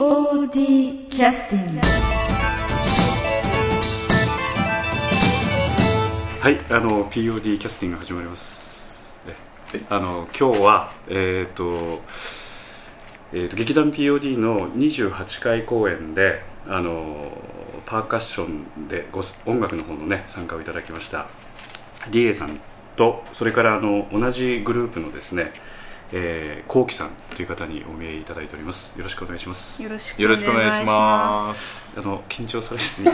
POD キャスティングはい、あの POD キャスティングが始まります。えあの今日はえっ、と,、えー、と劇団 POD の28回公演であのパーカッションでご音楽の方のね参加をいただきましたリエさんとそれからあの同じグループのですね。えー、コウキさんという方にお見えいただいております。よろしくお願いします。よろしくお願いします。あの緊張されずに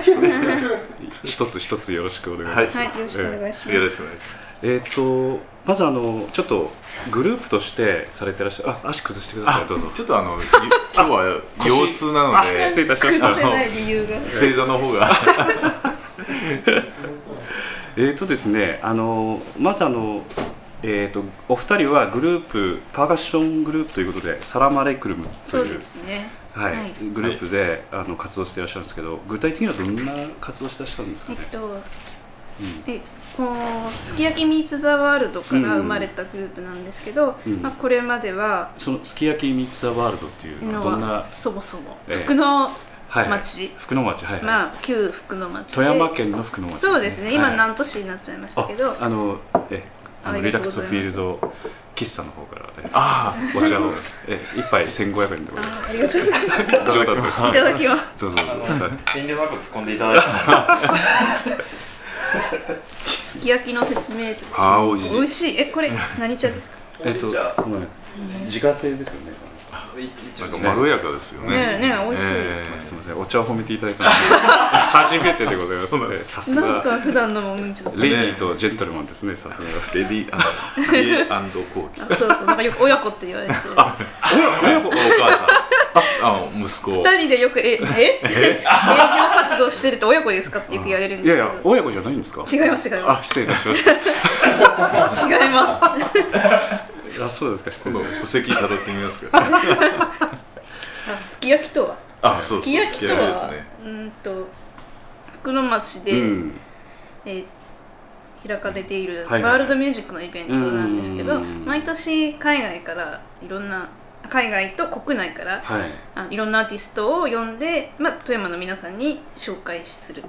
一つ一つ一つよろしくお願いします。はい、よろしくお願いします。よろしくお願いします。えー、とまずあのちょっとグループとしてされてらっしゃるあ足崩してくださいどうぞちょっとあのゆ今日は 腰痛なので失礼いたしました崩せない理由が。正座の方が えーとですねあのまずあの、えー、とお二人はグループパーカッショングループということでサラマレイクルムとそいううですね。はいはい。グループで、あの活動していらっしゃるんですけど具体的にはどんな活動してらっしゃるんですかね、えっと、えこのすき焼きミーツ・ザ・ワールドから生まれたグループなんですけど、うん。まあ、これまではそのすき焼きミーツ・ザ・ワールドっていうのはどんな、そもそもええ。福のはい、町。福の町はい、はい。まあ旧福の町で。富山県の福の町そうですね。今はい。南砺市になっちゃいましたけど、ああのえあのリラックスがとうございます。フィールド喫茶の方から、えあお茶を。え一杯1500円でございます。あありがとうございます。冗談です。いただきます。どうぞどうぞはい遠慮なく突っ込んでいただいてすき焼きの説明とあー美味しい。美味しい。えこれ何茶ですか？えっと自家製ですよね。一なん応かまろやかですよね。ね美味しい。えすみませんお茶を褒めていただいたので 初めてでございます。さすなんがか普段のもんちょっとレディーとジェントルマンですねさすが。ーレディーレディーコー。キ。あそうそう。なんかよく親子って言われて。親子？お母さん。あ息子。二人でよくええ？営業活動してると親子ですかってよく言われるんいやいですけど。や親子じゃないんですか？違います違いまあ失礼いたしました。す 違いますあそうですか失礼今度戸籍辿ってみますか。あすき焼きとは？あ、そうそう。すき焼きとは？ですね。うーんと福の町で、うんえー開かれているはいはいワールドミュージックのイベントなんですけど、うん毎年海外からいろんな海外と国内からはいあいろんなアーティストを呼んで、まあ、富山の皆さんに紹介するっ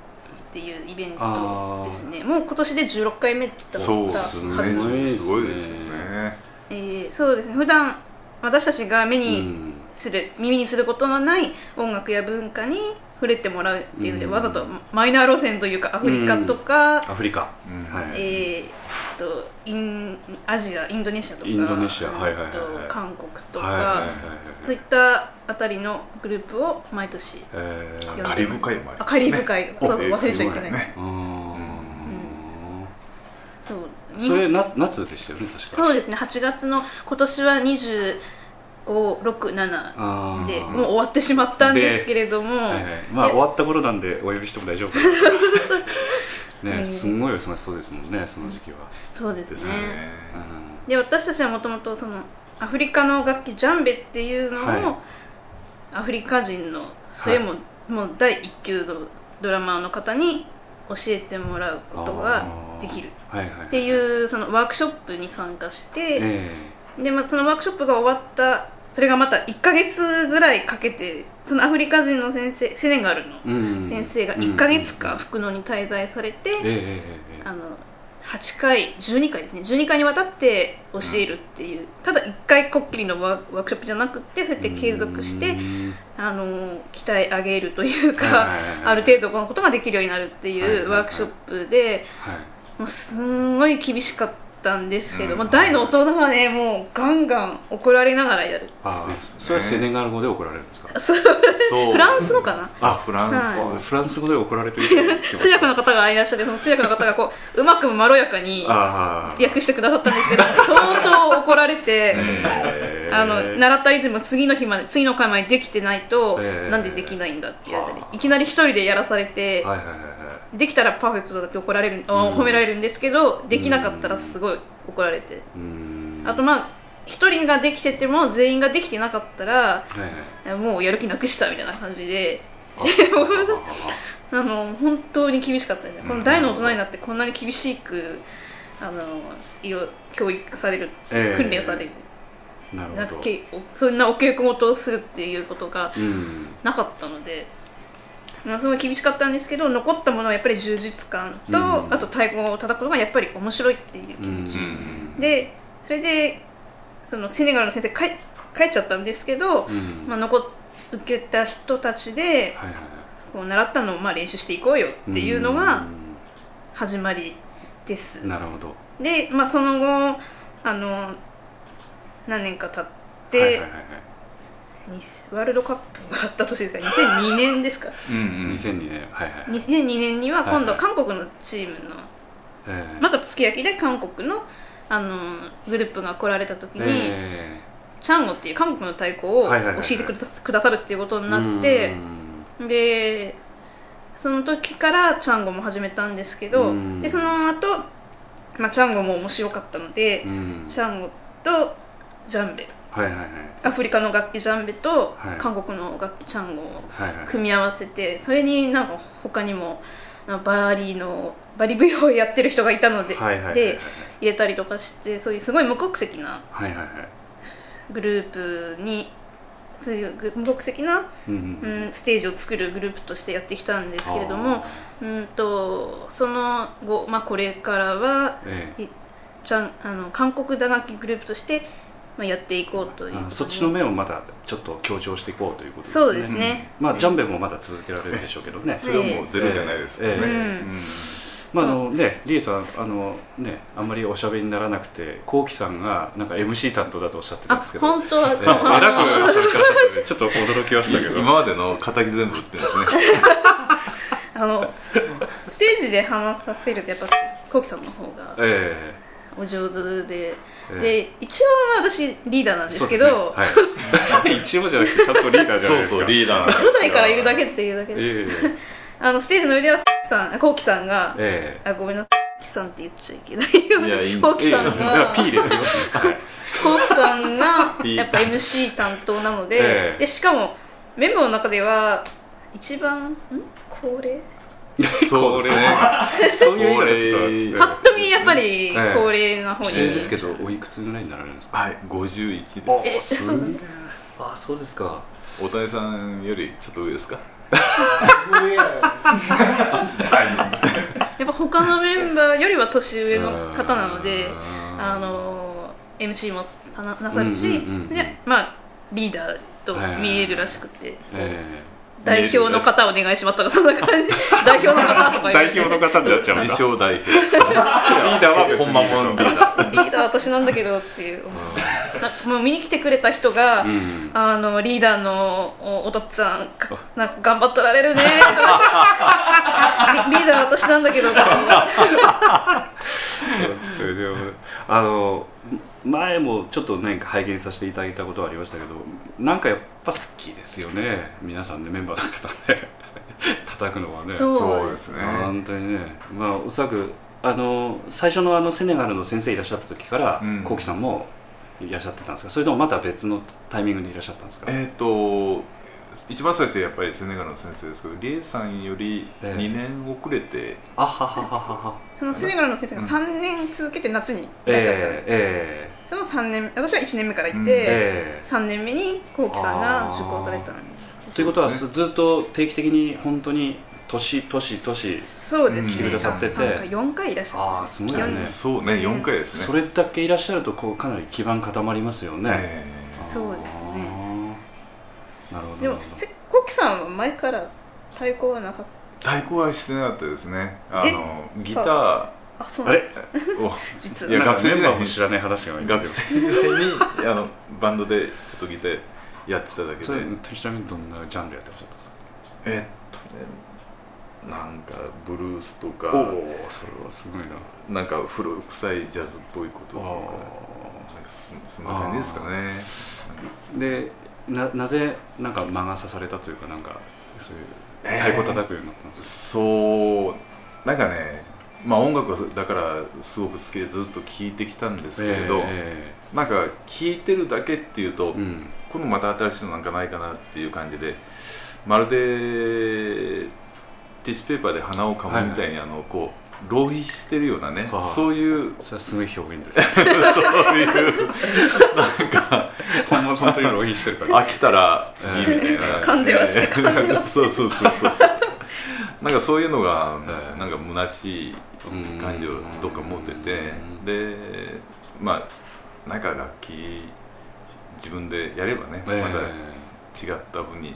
ていうイベントですねもう今年で16回目だったはずそうですね。すごいですねすごいですよね。えーそうですね。普段私たちが目うにん。する、耳にすることのない音楽や文化に触れてもらうっていうので、うん。わざとマイナー路線というかアフリカとか、アフリカ。うん。はい。えーとインアジアインドネシアとかインドネシア。はいはいはいはい。韓国とか、はいはいはいはい。そういったあたりのグループを毎年えー。よカリブ海もありあますね。カリブ海。おそう忘れちゃいけない、ねうーん。そうそれ夏夏でしたよね確か。そうですね。8月の今年は2567あー。でもう終わってしまったんですけれども、はいはい、まあえ終わった頃なんでお呼びしても大丈夫。か なねすんごいお忙しそうですもんねその時期は、そうですね。うんで私たちはもともとそのアフリカの楽器ジャンベっていうのを、はい。アフリカ人のそれも、もう第一級のドラマーの方に教えてもらうことができる。はいはいっていうそのワークショップに参加して、えでまあ、そのワークショップが終わったそれがまた1ヶ月ぐらいかけてそのアフリカ人の先生セネガルの先生が1ヶ月間福野に滞在されて、あの8回12回ですね。12回にわたって教えるっていう、ただ1回こっきりのワーワークショップじゃなくてそうやって継続してうん。あの鍛え上げるというか、はいはいはいはい。ある程度このことができるようになるってはいはいはい。いうワークショップで、はいもうすんごい厳しかったんですけど、うん。まあ、大の大人はねもうガンガン怒られながらやる。ああですね。それはセネガル語で怒られるんですか？そう。そう。フランスのかな？あ、フランス。はフランス語で怒られてる通訳の方がいらっしゃってその通訳の方がこううまくまろやかにああ訳してくださったんですけど相当怒られて。ええあの習ったリズム次の日まで次の回までできてないと、ええなんでできないんだって言われたり。はあ。いきなり一人でやらされて、はいはいはいはいできたらパーフェクトだって怒られる、あうん。褒められるんですけどできなかったらすごい怒られて、うーん。あとまあ一人ができてても全員ができてなかったらはいはい。もうやる気なくしたみたいな感じで。あ あの本当に厳しかったですね、この大の大人になってこんなに厳しくあのいろ教育される、ええ。訓練される。なるほど。けそんなお稽古事をするっていうことがうん。なかったので、まあ、すごい厳しかったんですけど残ったものはやっぱり充実感と、うん。あと太鼓を叩くことがやっぱり面白いっていう気持ち、うんでそれでそのセネガルの先生帰帰っちゃったんですけど、うん。まあ、残っ受けた人たちではいはいはい。こう習ったのをまあ練習していこうよっていうのが始まりです。うんなるほど。で、まあ、その後あの何年か経って、はいはいはいはい。にワールドカップがあった年ですか2002年ですかうんうん。2002年はいはい2002年には今度はい。韓国のチームの、ええ。またすき焼きで韓国のあのグループが来られた時に、えチャンゴっていう韓国の太鼓を教はいはいはいはい。えてくださるっていうことえになってうんでその時からチャンゴも始めたんですけどうん。でその後、まあチャンゴも面白かったのでうん。チャンゴとジャンベはいはいはい。アフリカの楽器ジャンベとはい。韓国の楽器チャンゴを組み合わせてそれになんか他にもあバリのバリ舞踊をやってる人がいたので,、で入れたりとかしてそういうすごい無国籍なグループにそういうぐ無国籍な、うんうんうん、ステージを作るグループとしてやってきたんですけれどもうんとその後、まあ、これからはええ。じゃんあの韓国打楽器グループとして、まあ、やっていこうというそっちの面をまたちょっと強調していこうということですね。そうですね、まあジャンベもまだ続けられるでしょうけどね。それはもうゼロじゃないですよね、ええ。うん。まああのねリエさんあのねあんまりおしゃべりにならなくてこうきさんがなんか MC 担当だとおっしゃってたんあですけど。本当は、えええ。らく喋っしゃってちょっと驚きましたけど。今までの敵全部売ってるんですね。あのステージで話させるとやっぱコウキさんの方がえお上手で、ええ。で一応私リーダーなんえですけど。ね。はい、一応じゃなくてちゃんとリーダーじゃないですか。そうそうリーダー初代からいるだけっていうだけで、えあのステージの上ではさんコウキさんが、ええあごめんなさいコウキさんって言っちゃいけないよいやいいんコウキさんがコウキさんがやっぱ MC 担当なので,、ええでしかもメンバーの中では一番ん高齢 そうですね。そういう意味ではちょっと、ぱっと見やっぱりええ。高齢な方に、失礼ですけどおいくつぐらいになられるんですか？はい。51です。えそうあそうですか。大谷さんよりちょっと上ですか？やっぱ他のメンバーよりは年上の方なのであの MC もさななさるし、うんうんうんうんでまあリーダーと見えるらしくて、え代表の方お願いしますとかそんな感じ。代表の方とかえ代表の方になっちゃうんで自称代表。リーダーは別にリーダーリーダー私なんだけどっていう。なもう見に来てくれた人が、うん。あのリーダーのおおとっちゃんかなんか頑張っとられるね。とかリリーダー私なんだけどあの前もちょっとなんか拝見させていただいたことはありましたけどなんかやっぱ好きですよね。皆さんでメンバーね。叩くのはね。そうですね。本当にね。まあおそらくあの最初のあのセネガルの先生いらっしゃった時からうん。こうきさんもいらっしゃってたんですか？それともまた別のタイミングでいらっしゃったんですか、えっ、と一番最初やっぱりセネガルの先生ですけどリエさんよりええ。2年遅れて、あはははははそのセネガルの先生が3年続けて夏にいらっしゃった、ええその3年私は1年目から行っうんて、ええ。3年目にこうきさんが受講されたんです。ということはずっと定期的に本当に年年年そうですね、来てくださって。て3回4回いらっしゃった。ああすごいですね。そうね4回ですね。それだけいらっしゃるとこうかなり基盤固まりますよね、えそうですね。なるほどでもせこうきさんは前から太鼓はなかっえ太鼓はしてなかったですね。あえ？のギター。たあそうあれ いや学生時代に。メンバーも知らない話が学生時代にあのバンドでちょっとギターやってただけそれでちなみにどんなジャンルやってらっしゃったんですか？えっとねなんかブルースとかおおそれはすごいな。なんか古臭いジャズっぽいこととかあなんかそそんな感じですかね。でななぜなんか魔が差されたというかなんかそういう太鼓叩くようになったんです。そう。なんかねまあ音楽はだからすごく好きでずっと聴いてきたんですか、けれど、えなんか聴いてるだけっていうと、えうん。このまた新しいのなんかないかなっていう感じでまるでティッシュペーパーで鼻をかむみたいに、あのこう浪費してるようなね、はあ。そういうそれはすごい表現ですね。そういうほんま本当に浪費してるから。飽きたら次みたいな、噛んではして噛んではしてそうそうそうそうなんかそういうのがええなんか虚しい感じをどっか持ってて。うん。でまあなんか楽器自分でやればねまえ。えた違った風に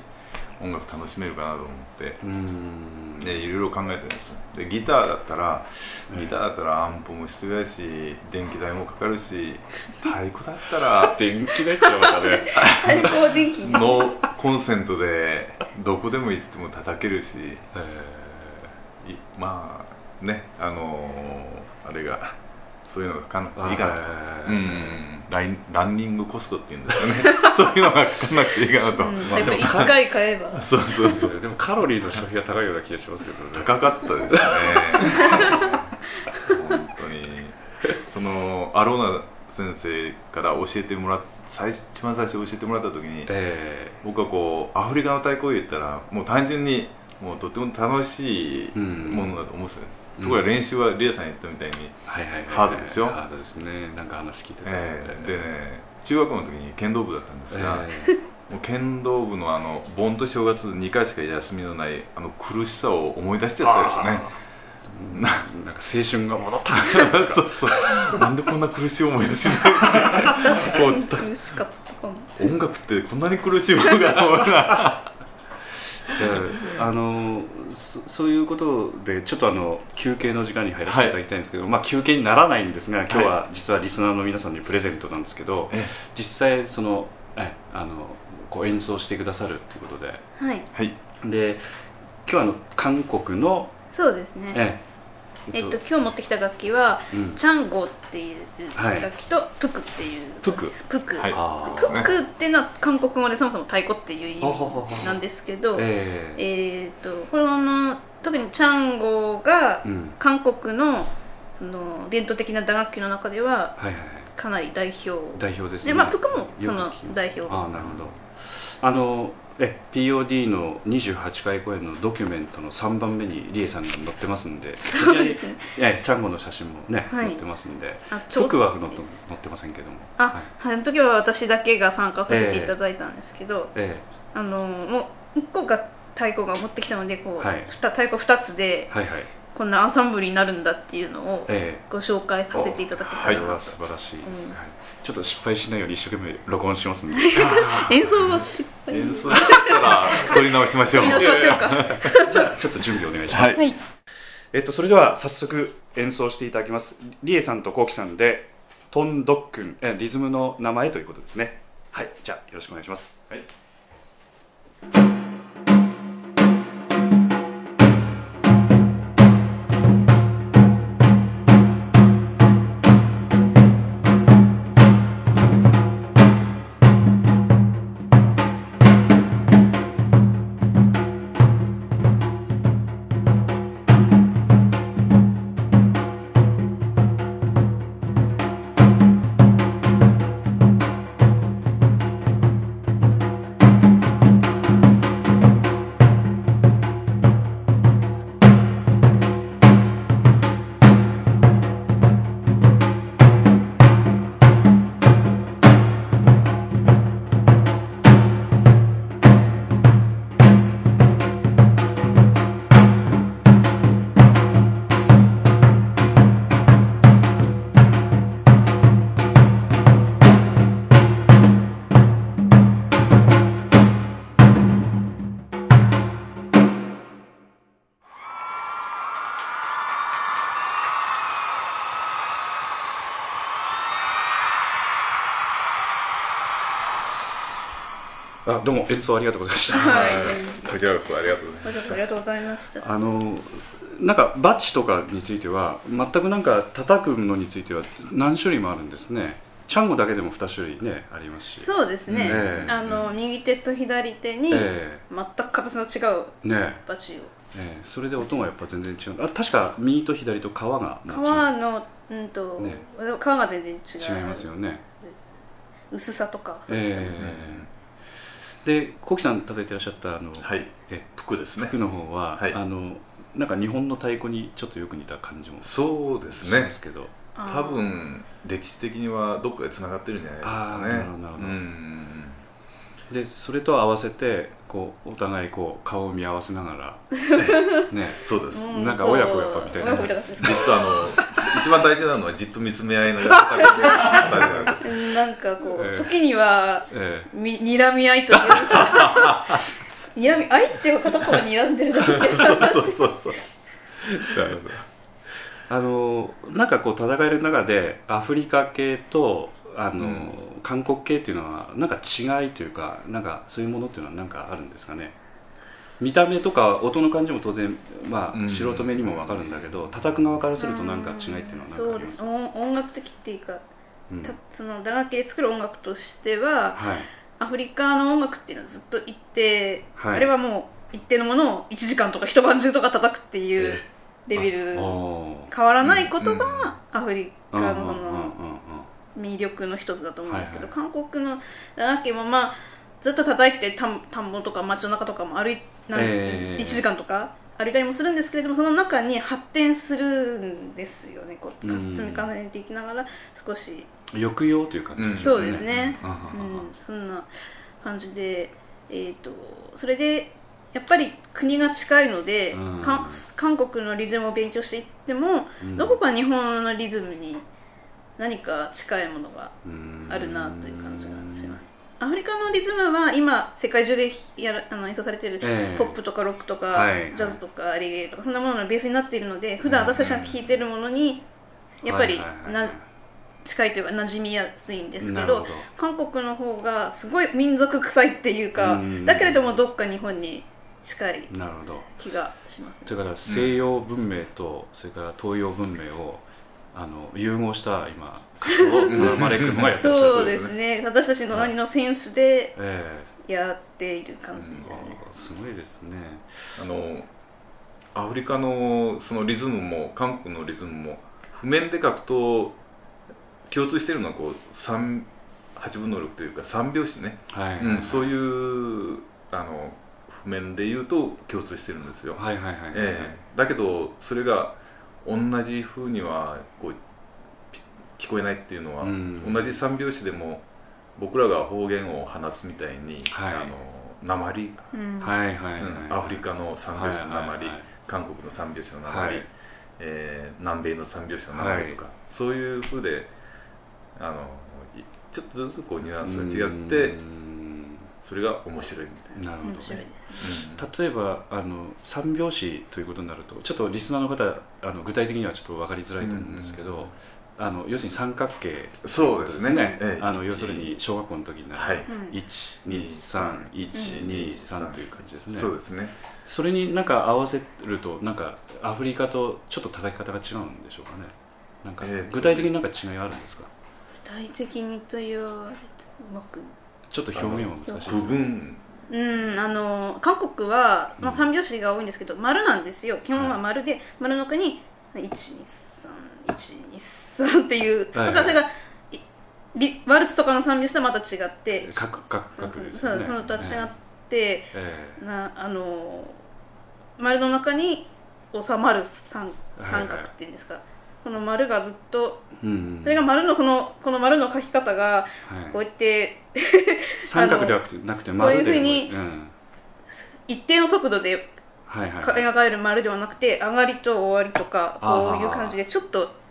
音楽楽しめるかなと思って。うん。でいろいろ考えてるんですよ。でギターだったらええ。ギターだったらアンプも必要やし電気代もかかるし 太鼓だったら電気代ってまたね。最高電気。ノーコンセントでどこでも行っても叩けるしいまあねあのーあれがそういうのがかかんいいかなと、え。うんラインランニングコストっていうんですかね。そういうのがかかんなくていいかなと、うん。まあやっぱり1回買えば。そうそうそう。でもカロリーの消費が高いような気がしますけどね。高かったですね。本当に。そのアローナ先生から教えてもらっ最初一番最初教えてもらった時にえ僕はこうアフリカの太鼓を言ったらもう単純にもうとても楽しいうんものだと思うんですよね、うんところが練習はリエさん言ったみたいに、えはいはいはい。ハードですよ。ハードですね。なんか話聞いてた。えーでね中学校の時に剣道部だったんですが、えもう剣道部のあの盆と正月2回しか休みのないあの苦しさを思い出してたですね。ななんか青春が戻った。そうそう。なんでこんな苦しい思いをしない？確かに苦しかったかも。音楽ってこんなに苦しいものがあの そそういうことでちょっとあの休憩の時間に入らせてい。ただきたいんですけど、まあ休憩にならないんですが今日は実はリスナーの皆さんにプレゼントなんですけど、え実際そのえあのこう演奏してくださるっていうことで。はい。はい。で今日はあの韓国のそうですね。ええ。っと今日持ってきた楽器はうん。チャンゴっていうはい楽器とプクっていうプク？プク。はい。プクっていうのは韓国語でそもそも太鼓っていう意味なんですけどえええっとこの特にチャンゴがうん。韓国のその伝統的な打楽器の中でははいはいはい。かなり代表。代表ですね。でまあプクもその代表。ああなるほど。あのえ POD の28回公演のドキュメントの3番目にリエさんが載ってますんでそうですね。えチャンゴの写真もね、はい。載ってますんであちょ僕は載って載ってませんけども。あ、はい。はい、あの時は私だけが参加させていただいたんですけど、えあのもう1個が太鼓が持ってきたのでこう、はい。ふた太鼓2つでえはいはいこんなアンサンブルになるんだっていうのをええ。ご紹介させていただけたらなと、これは素晴らしいです、うん。はい。ちょっと失敗しないように一生懸命録音しますんで 演奏は失敗。演奏したら取り直しましょう。見直しましょうか。じゃあちょっと準備お願いします、はい。えっと、それでは早速演奏していただきます。リエさんとコウキさんでトンドックンえリズムの名前ということですね。はい。じゃあよろしくお願いします。はいあどうも。演奏ありがとうございました。はい。こちらこそありがとうございますわざわざありがとうございました。あのなんかバッジとかについては全くなんか叩くのについては何種類もあるんですね。チャンゴだけでも2種類ねありますし。そうですね、ええ。あの右手と左手に全え。く形の違うバチを。ええ。それで音がやっぱ全然違う。あ確か右と左と皮が皮のうんと、ね皮が全然違う。違いますよね。薄さとかそういったええでコキさん叩いてらっしゃったあの、はい。え服ですね。服の方は、はい。あのなんか日本の太鼓にちょっとよく似た感じもそうですね。しますけど。多分歴史的にはどっかでつながってるんじゃないですかね。なるほどなるほど。うんでそれと合わせてこうお互いこう顔を見合わせながら ねそうです、うんなんか親子やっぱみたいな。そう親子みたいな感じじっとあの一番大事なのはじっと見つめ合いのやり方が大事なんですですなんかこう、ええ。時にはえみ睨み合いというか 睨み合いっていうか片方が睨んでるだけでそうそうそうそう。なるほど。えあのなんかこう戦える中でアフリカ系とあの、うん。韓国系っていうのはなんか違いというかなんかそういうものっていうのはなんかあるんですかね？見た目とか音の感じも当然まあ、うん。素人目にも分かるんだけど叩く側からするとなんか違いっていうのは何かそうです。す音音楽的っていうかうん。たその打楽器で作る音楽としてははい。アフリカの音楽っていうのはずっと一定、はい。あれはもう一定のものを1時間とか一晩中とか叩くっていうレベル変わらないことうん。がアフリカのそうんうん。うん。うんの魅力の一つだと思うんですけど、はい韓国の打楽器もまあずっと叩いて田ん田んぼとか街の中とかも歩いなえー1時間とか歩いたりもするんですけれどもその中に発展するんですよね。こううん。積み重ねていきながら少し、抑揚という感じうん。そうですね、うん。うん、そんな感じで、えー、とそれでやっぱり国が近いので、うん。か韓国のリズムを勉強していっても、うん。どこか日本のリズムに何か近いものがうん。あるなという感じがします。アフリカのリズムは今世界中でやらあの演奏されているええ。ポップとかロックとか、はい。ジャズとかレゲエとかそんなもののベースになっているので普段私たちが聴いているものにやっぱりな近いというか馴染みやすいんですけど韓国の方がすごい民族臭いっていうかうん。だけれどもどっか日本に近い気がしますね。それから西洋文明とそれから東洋文明をあの融合した今活動をサラマレ君がやってらっしゃるそうですね。私たちの何のセンスでえやっている感じえですね、あすごいですね。あのアフリカのそのリズムも韓国のリズムも譜面で書くと共通しているのはこう三8分の6というか3拍子ね、はい、うん、そういうあの譜面で言うと共通してるんですよ、はいはいはいはい、ええ。だけどそれが同じ風にはこうピ聞こえないっていうのは、うん。同じ三拍子でも僕らが方言を話すみたいに、はい。あの鉛が、うん。はいはいはい、うん。アフリカの三拍子の鉛、はいはいはい。韓国の三拍子の鉛、はい。えー南米の三拍子の鉛とか、そういう風であのいちょっとずつこうニュアンスが違ってうんそれが面白いみたいな。なるほど面白いです。うん。例えばあの三拍子ということになるとちょっとリスナーの方あの具体的にはちょっと分かりづらいと思うんですけど、うん。あの要するに三角形そうですね。ええあの一。要するに小学校の時になる、はい、うん。123123という感じですね。そうですね。それになんか合わせるとなんかアフリカとちょっと叩き方が違うんでしょうかね。なんか具体的になんか違いあるんですか？具体的にと言われてうまくちょっと表現は難しいです部分。うんあの韓国は、まあ、うん。三拍子が多いんですけど、丸なんですよ。基本は丸で、丸の中に123123っていう、はい。またそれがいリワルツとかの三拍子とはまた違って角角角ですそうそのとは違って、えなあの丸の中に収まる三はい。三角っていうんですか、この丸がずっとえうん。それが丸のそのこの丸の書き方がはい。こうやって 三角ではなくてこう丸でいうふうにうん。一定の速度ではいはいか描かれる丸ではなくて上がりと終わりとかこういう感じでちょっと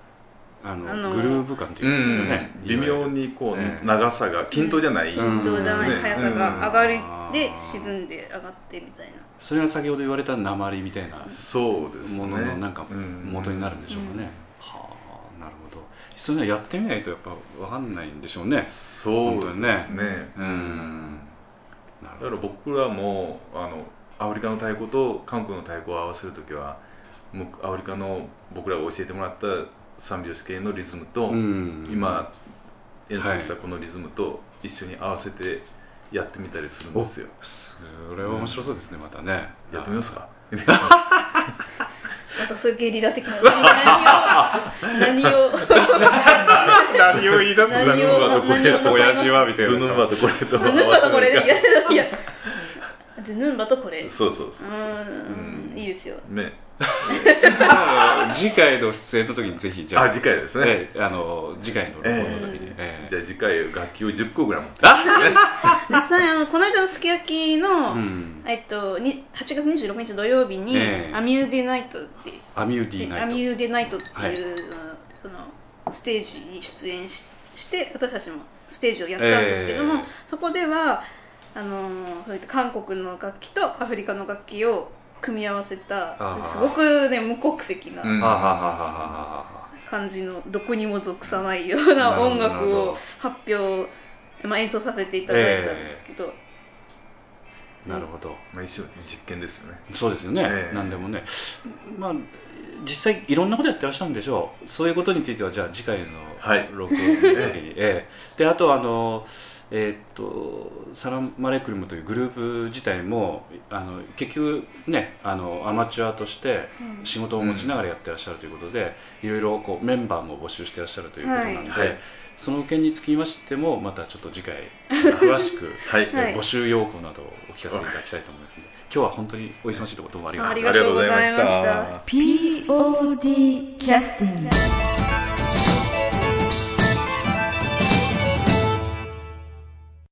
あのあのグルーヴ感っていうやつですよね、微妙にこう、ええ長さが均等じゃない、うん。均等じゃないうん。速さうんが上がりで沈んで上がってみたいな。それが先ほど言われた鉛みたいなそうですね。もののなんかうん元になるんでしょうかね、はあなるほどそういうのはやってみないとやっぱ分かんないんでしょうね。そうですね。ううん。だから僕らもあのアフリカの太鼓と韓国の太鼓を合わせる時はむアフリカの僕らが教えてもらった三拍子系のリズムと、うん、今演奏したこのリズムと一緒に合わせてやってみたりするんですよ。それは面白そうですねまたね。やってみますか？またそういうゲリラ的な。何を何を。何を言い出すんだ何をろう何を親父はみたいな。ンバとこれと何をまたこれでいやいやあとヌンバとこれ。そうそうそうそう。うん。うん。いいですよ。ね。まあ次回の出演の時にぜひじゃあ。あ次回ですね、ええあの次回の録音の時に、ええ。じゃあ次回楽器を10個ぐらい持って。実際あのこの間のすき焼きの、うん。えっと、に8月26日土曜日に、ええ。アミューデナイトってアミューディーナイト。アミューデナイトっていう、はい。そのステージに出演しして私たちもステージをやったんですけども、ええ。そこではあのそういった韓国の楽器とアフリカの楽器を組み合わせたすごくね無国籍な感じのどこにも属さないような音楽を発表、まあ、演奏させていただいたんですけど、なるほど。まあ、一種の実験ですよね。そうですよね、ええ。何でもね。まあ実際いろんなことやってらっしゃるんでしょう。そういうことについてはじゃあ次回のはい。録音の時に、ええ。であとあのえーっとサラマレクルムというグループ自体もあの結局ねあのアマチュアとしてうん。仕事を持ちながらやってらっしゃるということで、いろいろこうメンバーも募集してらっしゃるということなんで、はい。はい。その件につきましてもまたちょっと次回 詳しくはい、はい。募集要項などをお聞かせいただきたいと思いますので今日は本当にお忙しいところどうもありがとうありございました。がとうございました。POD キャスティング